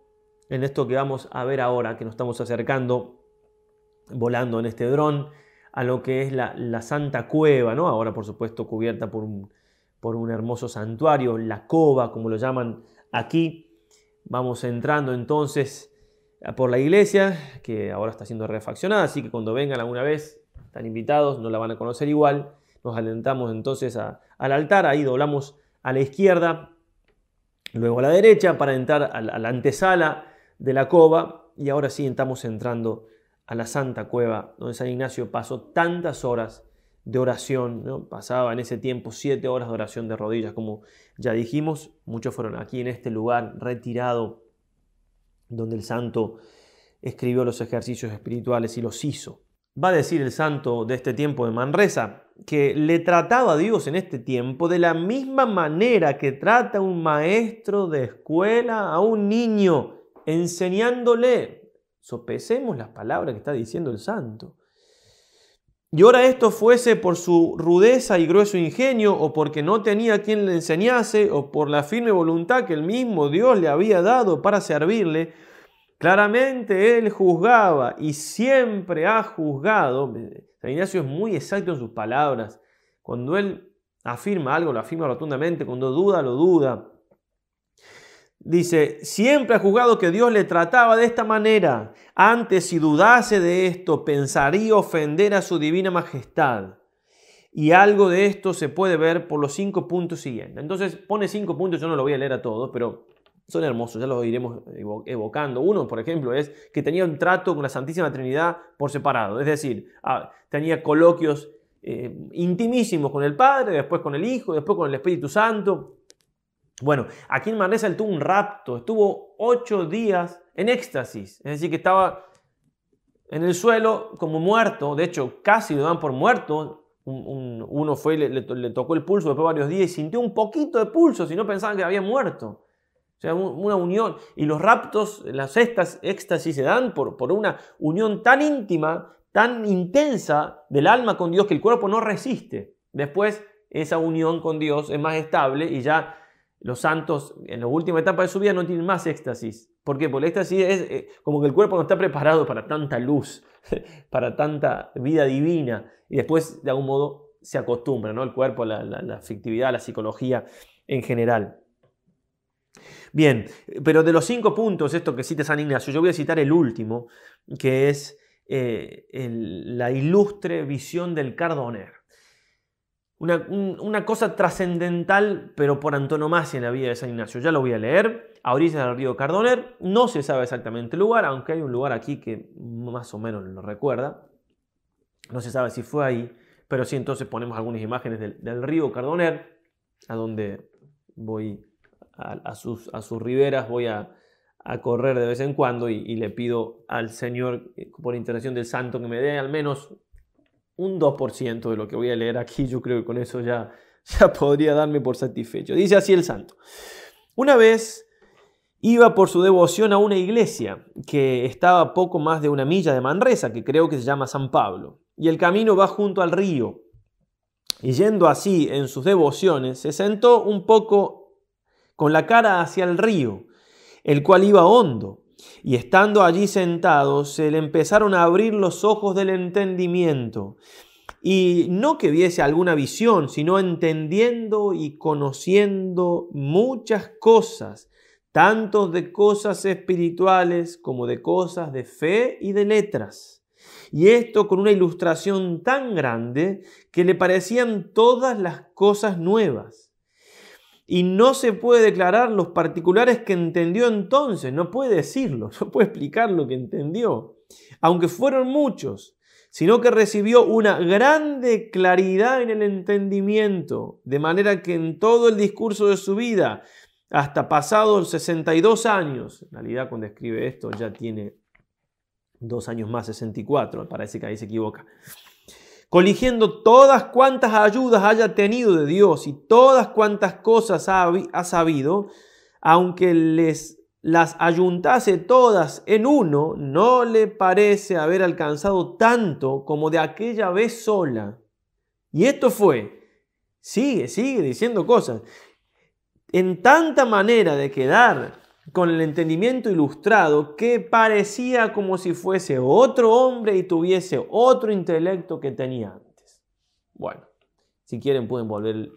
en esto que vamos a ver ahora, que nos estamos acercando, volando en este dron, a lo que es la, Santa Cueva, ¿no? ahora por supuesto cubierta por un, por un hermoso santuario, la cova, como lo llaman aquí. Vamos entrando entonces por la iglesia, que ahora está siendo refaccionada, así que cuando vengan alguna vez, están invitados, no la van a conocer igual. Nos alentamos entonces al altar, ahí doblamos a la izquierda, luego a la derecha para entrar a la antesala de la cova y ahora sí estamos entrando a la Santa Cueva, donde San Ignacio pasó tantas horas de oración, ¿no? pasaba en ese tiempo siete horas de oración de rodillas, como ya dijimos, muchos fueron aquí en este lugar retirado, donde el santo escribió los ejercicios espirituales y los hizo. Va a decir el santo de este tiempo de Manresa que le trataba a Dios en este tiempo de la misma manera que trata un maestro de escuela a un niño enseñándole. Sopesemos las palabras que está diciendo el santo. Y ahora esto fuese por su rudeza y grueso ingenio, o porque no tenía quien le enseñase, o por la firme voluntad que el mismo Dios le había dado para servirle, claramente él juzgaba y siempre ha juzgado. San Ignacio es muy exacto en sus palabras. Cuando él afirma algo, lo afirma rotundamente, cuando duda, lo duda. Dice, siempre ha juzgado que Dios le trataba de esta manera. Antes, si dudase de esto, pensaría ofender a su divina majestad. Y algo de esto se puede ver por los cinco puntos siguientes. Entonces pone cinco puntos, yo no lo voy a leer a todos, pero son hermosos, ya los iremos evocando. Uno, por ejemplo, es que tenía un trato con la Santísima Trinidad por separado. Es decir, ah, tenía coloquios eh, intimísimos con el Padre, después con el Hijo, después con el Espíritu Santo. Bueno, aquí en Manresa él tuvo un rapto, estuvo ocho días en éxtasis, es decir, que estaba en el suelo como muerto, de hecho casi lo dan por muerto, uno fue y le, tocó el pulso después de varios días y sintió un poquito de pulso, si no pensaban que había muerto. O sea, una unión. Y los raptos, las estas éxtasis se dan por, por una unión tan íntima, tan intensa del alma con Dios que el cuerpo no resiste. Después esa unión con Dios es más estable y ya los santos en la última etapa de su vida no tienen más éxtasis. ¿Por qué? Porque el éxtasis es eh, como que el cuerpo no está preparado para tanta luz, para tanta vida divina. Y después, de algún modo, se acostumbra, ¿no? El cuerpo, la, la, afectividad, la psicología en general. Bien, pero de los cinco puntos, esto que cita San Ignacio, yo voy a citar el último, que es eh, la ilustre visión del Cardoner. Una, cosa trascendental, pero por antonomasia en la vida de San Ignacio. Ya lo voy a leer. A orillas del río Cardoner. No se sabe exactamente el lugar, aunque hay un lugar aquí que más o menos lo recuerda. No se sabe si fue ahí, pero sí entonces ponemos algunas imágenes del, río Cardoner. a donde voy a, sus, a sus riberas, voy a, correr de vez en cuando y, le pido al Señor, eh, por intercesión del Santo, que me dé al menos un 2% de lo que voy a leer aquí. Yo creo que con eso ya, ya podría darme por satisfecho. Dice así el Santo. Una vez iba por su devoción a una iglesia que estaba poco más de una milla de Manresa, que creo que se llama San Pablo, y el camino va junto al río. Y yendo así en sus devociones, se sentó un poco con la cara hacia el río, el cual iba hondo. Y estando allí sentado, se le empezaron a abrir los ojos del entendimiento. Y no que viese alguna visión, sino entendiendo y conociendo muchas cosas, tanto de cosas espirituales como de cosas de fe y de letras. Y esto con una ilustración tan grande que le parecían todas las cosas nuevas. Y no se puede declarar los particulares que entendió entonces, no puede decirlo, no puede explicar lo que entendió, aunque fueron muchos, sino que recibió una grande claridad en el entendimiento, de manera que en todo el discurso de su vida hasta pasados 62 años, en realidad cuando escribe esto ya tiene dos años más, 64, parece que ahí se equivoca, coligiendo todas cuantas ayudas haya tenido de Dios y todas cuantas cosas ha, sabido, aunque les las ayuntase todas en uno, no le parece haber alcanzado tanto como de aquella vez sola. Y esto fue, sigue, sigue diciendo cosas en tanta manera de quedar con el entendimiento ilustrado que parecía como si fuese otro hombre y tuviese otro intelecto que tenía antes. Bueno, si quieren pueden volver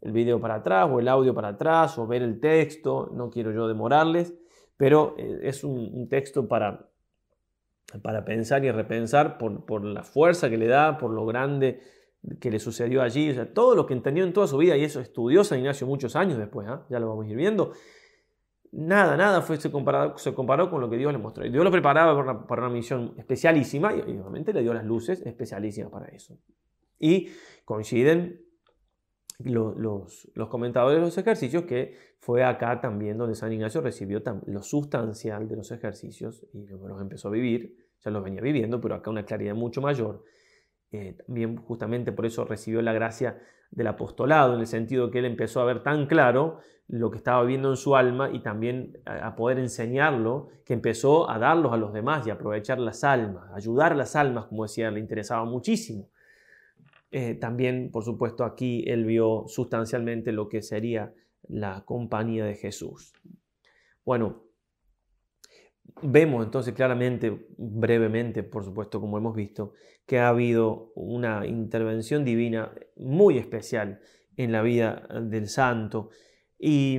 el video para atrás o el audio para atrás o ver el texto, no quiero yo demorarles, pero eh, es un, texto para, para pensar y repensar por, por la fuerza que le da, por lo grande que le sucedió allí, o sea, todo lo que entendió en toda su vida, y eso estudió San Ignacio muchos años después, ¿ah? ya lo vamos a ir viendo, nada, nada fue, se, comparó, se comparó con lo que Dios le mostró. Dios lo preparaba para una, misión especialísima y obviamente le dio las luces especialísimas para eso. Y coinciden los, los, comentadores de los ejercicios que fue acá también donde San Ignacio recibió lo sustancial de los ejercicios y los empezó a vivir, ya los venía viviendo, pero acá una claridad mucho mayor eh, también justamente por eso recibió la gracia del apostolado, en el sentido que él empezó a ver tan claro lo que estaba viendo en su alma y también a, poder enseñarlo, que empezó a darlos a los demás y aprovechar las almas, ayudar a las almas, como decía, le interesaba muchísimo. Eh, también, por supuesto, aquí él vio sustancialmente lo que sería la compañía de Jesús. Bueno, Vemos entonces claramente, brevemente, por supuesto, como hemos visto, que ha habido una intervención divina muy especial en la vida del santo. Y,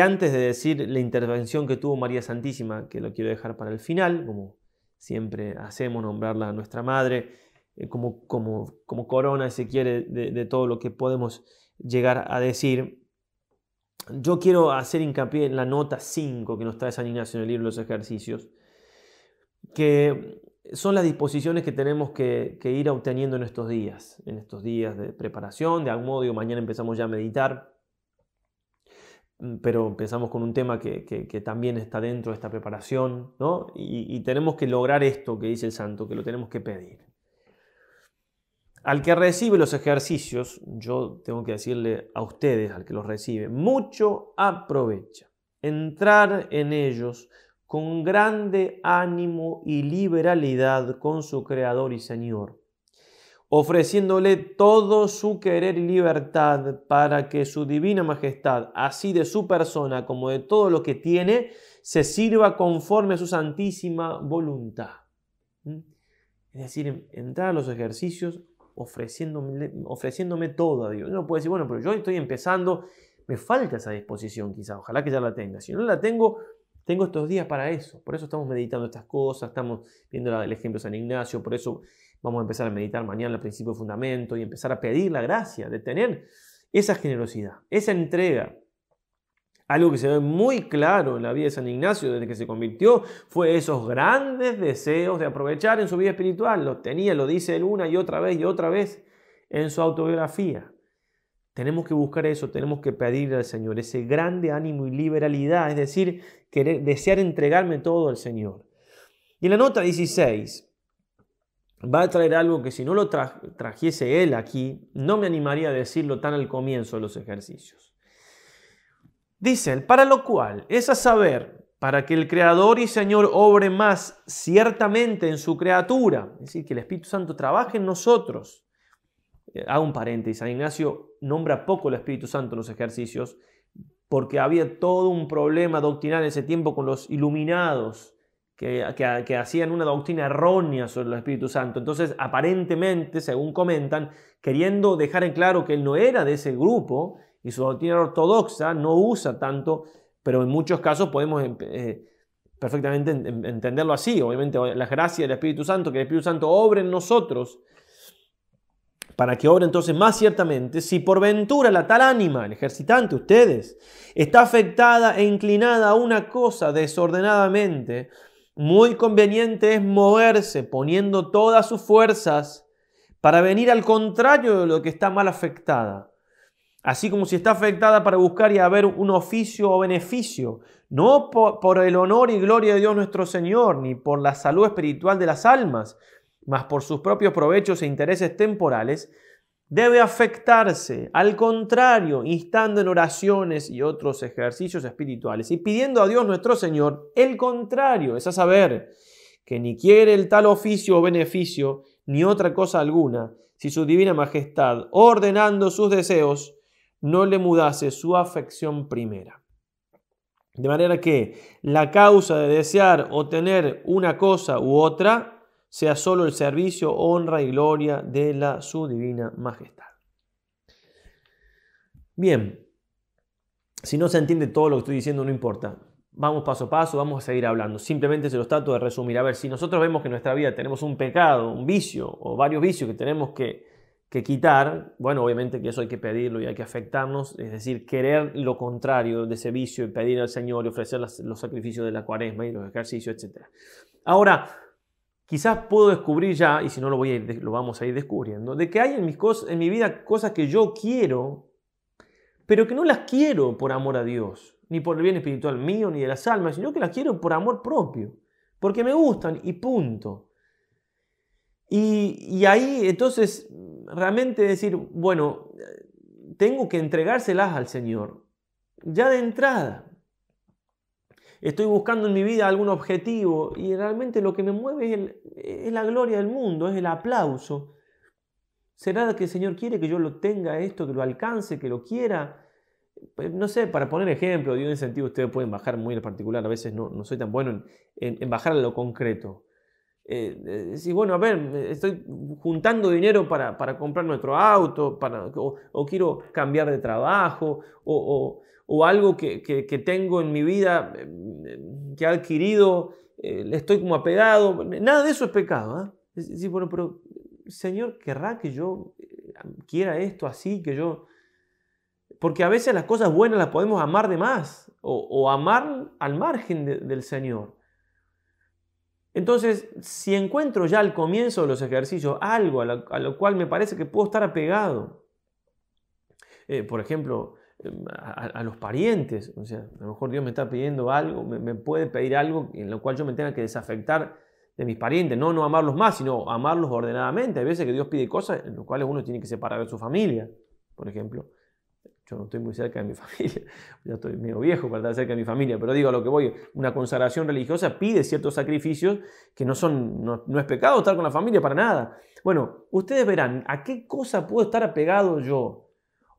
antes de decir la intervención que tuvo María Santísima, que lo quiero dejar para el final, como siempre hacemos, nombrarla a nuestra Madre, eh, como, como, como corona, si quiere, de todo lo que podemos llegar a decir, yo quiero hacer hincapié en la nota 5 que nos trae San Ignacio en el libro de los ejercicios, que son las disposiciones que tenemos que, ir obteniendo en estos días, en estos días de preparación, de algún modo, mañana empezamos ya a meditar, pero empezamos con un tema que, también está dentro de esta preparación, ¿no? y tenemos que lograr esto que dice el santo, que lo tenemos que pedir. Al que recibe los ejercicios, yo tengo que decirle a ustedes, al que los recibe, mucho aprovecha. Entrar en ellos con grande ánimo y liberalidad con su Creador y Señor, ofreciéndole todo su querer y libertad para que su divina majestad, así de su persona como de todo lo que tiene, se sirva conforme a su santísima voluntad. ¿Mm? Es decir, entrar a los ejercicios ofreciéndome, ofreciéndome todo a Dios. Uno puede decir, bueno, pero yo estoy empezando, me falta esa disposición quizá, ojalá que ya la tenga. Si no la tengo, tengo estos días para eso. Por eso estamos meditando estas cosas, estamos viendo el ejemplo de San Ignacio, por eso vamos a empezar a meditar mañana el principio de fundamento y empezar a pedir la gracia de tener esa generosidad, esa entrega algo que se ve muy claro en la vida de San Ignacio desde que se convirtió fue esos grandes deseos de aprovechar en su vida espiritual. Lo tenía, lo dice él una y otra vez y otra vez en su autobiografía. Tenemos que buscar eso, tenemos que pedirle al Señor ese grande ánimo y liberalidad, es decir, querer, desear entregarme todo al Señor. Y en la nota 16 va a traer algo que si no lo trajese él aquí, no me animaría a decirlo tan al comienzo de los ejercicios. Dice él, para lo cual es a saber, para que el Creador y Señor obre más ciertamente en su criatura, es decir, que el Espíritu Santo trabaje en nosotros. Eh, hago un paréntesis, San Ignacio nombra poco el Espíritu Santo en los ejercicios, porque había todo un problema doctrinal en ese tiempo con los iluminados, que, hacían una doctrina errónea sobre el Espíritu Santo. Entonces, aparentemente, según comentan, queriendo dejar en claro que él no era de ese grupo y su doctrina ortodoxa no usa tanto, pero en muchos casos podemos eh, perfectamente entenderlo así. Obviamente, la gracia del Espíritu Santo, que el Espíritu Santo obre en nosotros para que obre entonces más ciertamente, si por ventura la tal ánima, el ejercitante, ustedes, está afectada e inclinada a una cosa desordenadamente, muy conveniente es moverse poniendo todas sus fuerzas para venir al contrario de lo que está mal afectada. Así como si está afectada para buscar y haber un oficio o beneficio, no por, el honor y gloria de Dios nuestro Señor, ni por la salud espiritual de las almas, mas por sus propios provechos e intereses temporales, debe afectarse, al contrario, instando en oraciones y otros ejercicios espirituales y pidiendo a Dios nuestro Señor el contrario, es a saber, que ni quiere el tal oficio o beneficio, ni otra cosa alguna, si su divina majestad, ordenando sus deseos, no le mudase su afección primera. De manera que la causa de desear o tener una cosa u otra sea solo el servicio, honra y gloria de la su divina majestad. Bien, si no se entiende todo lo que estoy diciendo, no importa. Vamos paso a paso, vamos a seguir hablando. Simplemente se los trato de resumir. A ver, si nosotros vemos que en nuestra vida tenemos un pecado, un vicio o varios vicios que tenemos que, que quitar, bueno, obviamente que eso hay que pedirlo y hay que afectarnos, es decir, querer lo contrario de ese vicio y pedir al Señor y ofrecer los sacrificios de la cuaresma y los ejercicios, etc. Ahora, quizás puedo descubrir ya, y si no lo, voy a lo vamos a ir descubriendo, de que hay en, mis cosas, en mi vida cosas que yo quiero, pero que no las quiero por amor a Dios, ni por el bien espiritual mío, ni de las almas, sino que las quiero por amor propio, porque me gustan y punto. Y ahí entonces realmente decir, bueno, tengo que entregárselas al Señor, ya de entrada estoy buscando en mi vida algún objetivo y realmente lo que me mueve es, la gloria del mundo, es el aplauso. ¿Será que el Señor quiere que yo lo tenga esto, que lo alcance, que lo quiera? Pues, no sé, para poner ejemplo, de un sentido ustedes pueden bajar muy en particular, a veces no, no soy tan bueno en, bajar a lo concreto. Eh, eh bueno, a ver, estoy juntando dinero para, comprar nuestro auto, para, o, quiero cambiar de trabajo, o, o algo que, tengo en mi vida em, que he adquirido, eh, estoy como apegado. Nada de eso es pecado. ¿ah? Sí, bueno, pero Señor, ¿querrá que yo eh, quiera esto así, que yo... Porque a veces las cosas buenas las podemos amar de más o, amar al margen del Señor. Entonces, si encuentro ya al comienzo de los ejercicios algo a lo, cual me parece que puedo estar apegado, eh, por ejemplo, a, los parientes. O sea, a lo mejor Dios me está pidiendo algo, me, puede pedir algo en lo cual yo me tenga que desafectar de mis parientes. No, no amarlos más, sino amarlos ordenadamente. Hay veces que Dios pide cosas en las cuales uno tiene que separar de su familia, por ejemplo. Yo no estoy muy cerca de mi familia, ya estoy medio viejo para estar cerca de mi familia, pero digo a lo que voy, una consagración religiosa pide ciertos sacrificios que no son, no, no es pecado estar con la familia para nada. Bueno, ustedes verán a qué cosa puedo estar apegado yo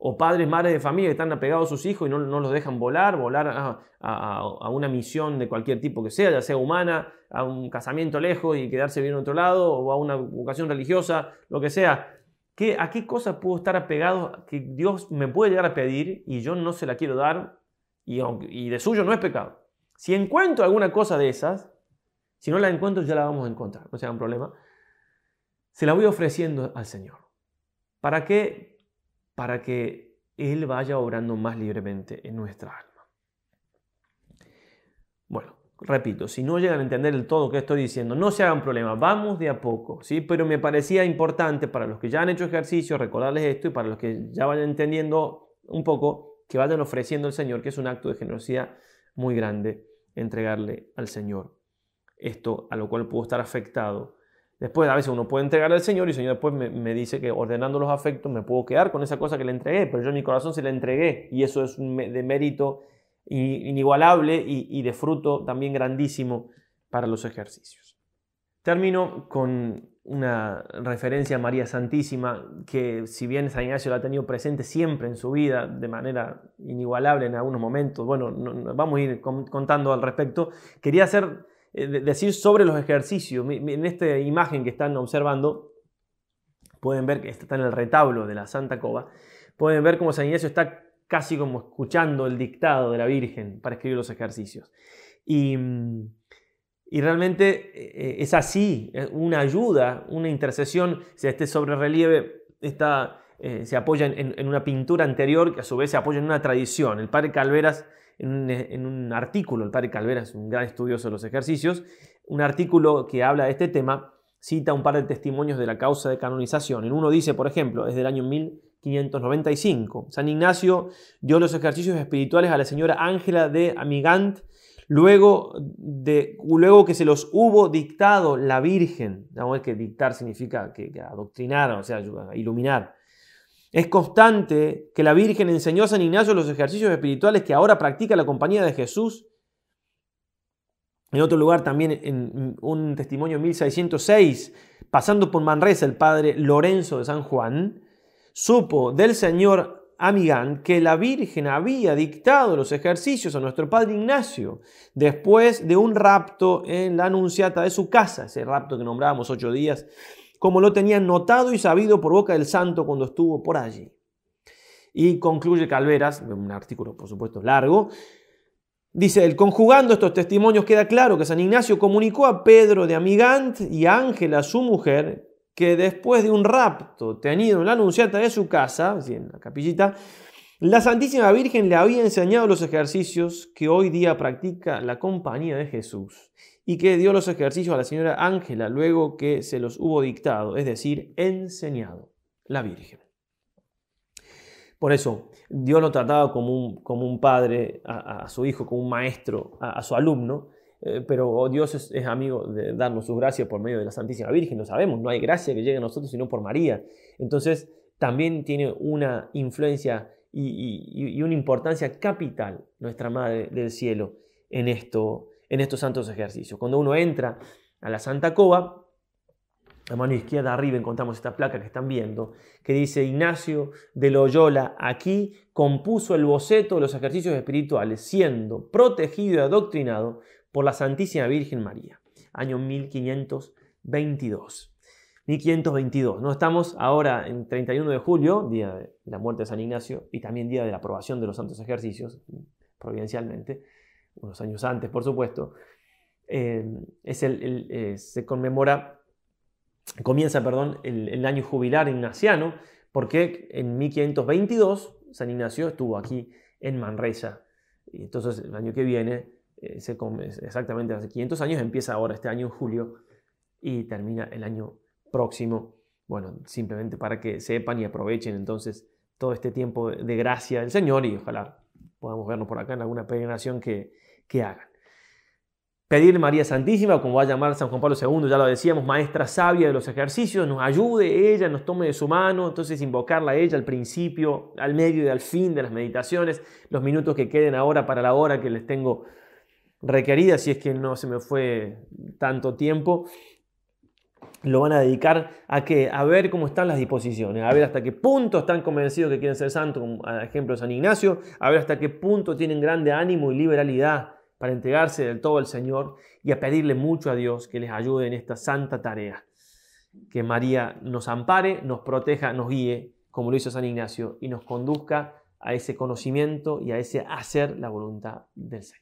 o padres, madres de familia que están apegados a sus hijos y no, los dejan volar, volar a, una misión de cualquier tipo que sea, ya sea humana, a un casamiento lejos y quedarse bien en otro lado, o a una vocación religiosa, lo que sea. ¿Qué, ¿A qué cosa puedo estar apegado que Dios me puede llegar a pedir y yo no se la quiero dar y, y de suyo no es pecado? Si encuentro alguna cosa de esas, si no la encuentro ya la vamos a encontrar, no sea un problema, se la voy ofreciendo al Señor. ¿Para qué? para que Él vaya obrando más libremente en nuestra alma. Bueno, repito, si no llegan a entender el todo que estoy diciendo, no se hagan problema, vamos de a poco, ¿sí? Pero me parecía importante para los que ya han hecho ejercicio recordarles esto y para los que ya vayan entendiendo un poco, que vayan ofreciendo al Señor, que es un acto de generosidad muy grande entregarle al Señor. Esto a lo cual puedo estar afectado. Después a veces uno puede entregarle al Señor y el Señor después me, dice que ordenando los afectos me puedo quedar con esa cosa que le entregué, pero yo en mi corazón se la entregué y eso es de mérito inigualable y, de fruto también grandísimo para los ejercicios. Termino con una referencia a María Santísima, que si bien San Ignacio la ha tenido presente siempre en su vida, de manera inigualable en algunos momentos, bueno, vamos a ir contando al respecto, quería hacer, eh, decir sobre los ejercicios. En esta imagen que están observando, pueden ver que está en el retablo de la Santa Cova, pueden ver cómo San Ignacio está casi como escuchando el dictado de la Virgen para escribir los ejercicios. Y, realmente eh, es así, una ayuda, una intercesión. Este sobre relieve está, eh, se apoya en, una pintura anterior que a su vez se apoya en una tradición. El padre Calveras, en un, artículo, el padre Calveras es un gran estudioso de los ejercicios, un artículo que habla de este tema, cita un par de testimonios de la causa de canonización. En uno dice, por ejemplo, es del año 1000 595. San Ignacio dio los ejercicios espirituales a la señora Ángela de Amigant luego, de, luego que se los hubo dictado la Virgen. Vamos que dictar significa que, adoctrinar, o sea, iluminar. Es constante que la Virgen enseñó a San Ignacio los ejercicios espirituales que ahora practica la compañía de Jesús. En otro lugar también en un testimonio 1606, pasando por Manresa, el padre Lorenzo de San Juan, supo del señor Amigán que la Virgen había dictado los ejercicios a nuestro padre Ignacio después de un rapto en la anunciata de su casa, ese rapto que nombrábamos ocho días, como lo tenían notado y sabido por boca del santo cuando estuvo por allí. Y concluye Calveras, un artículo por supuesto largo, Dice él, conjugando estos testimonios queda claro que San Ignacio comunicó a Pedro de Amigant y a Ángela, su mujer, que después de un rapto tenido en la anunciata de su casa, en la capillita, la Santísima Virgen le había enseñado los ejercicios que hoy día practica la compañía de Jesús y que dio los ejercicios a la señora Ángela luego que se los hubo dictado, es decir, enseñado la Virgen. Por eso, Dios lo trataba como un, como un padre a, su hijo, como un maestro a su alumno, eh, pero Dios es, amigo de darnos su gracia por medio de la Santísima Virgen, lo sabemos, no hay gracia que llegue a nosotros sino por María. Entonces también tiene una influencia y, una importancia capital nuestra Madre del Cielo en, esto, en estos santos ejercicios. Cuando uno entra a la Santa Cova, a mano izquierda arriba encontramos esta placa que están viendo, que dice Ignacio de Loyola, aquí compuso el boceto de los ejercicios espirituales, siendo protegido y adoctrinado por la Santísima Virgen María, año 1522. 1522. No estamos ahora en 31 de julio, día de la muerte de San Ignacio, y también día de la aprobación de los santos ejercicios, providencialmente, unos años antes, por supuesto. Eh, eh, se conmemora, comienza, perdón, el, el, año jubilar ignaciano, porque en 1522 San Ignacio estuvo aquí en Manresa. Y entonces el año que viene eh, exactamente hace 500 años, empieza ahora este año en julio y termina el año próximo. Bueno, simplemente para que sepan y aprovechen entonces todo este tiempo de gracia del Señor y ojalá podamos vernos por acá en alguna peregrinación que, que hagan. Pedir María Santísima, como va a llamar San Juan Pablo II, ya lo decíamos, maestra sabia de los ejercicios, nos ayude ella, nos tome de su mano, entonces invocarla a ella al principio, al medio y al fin de las meditaciones, los minutos que queden ahora para la hora que les tengo requerida, si es que no se me fue tanto tiempo, lo van a dedicar a que a ver cómo están las disposiciones, a ver hasta qué punto están convencidos que quieren ser santos, como a ejemplo San Ignacio, a ver hasta qué punto tienen grande ánimo y liberalidad para entregarse del todo al Señor y a pedirle mucho a Dios que les ayude en esta santa tarea. Que María nos ampare, nos proteja, nos guíe, como lo hizo San Ignacio, y nos conduzca a ese conocimiento y a ese hacer la voluntad del Señor.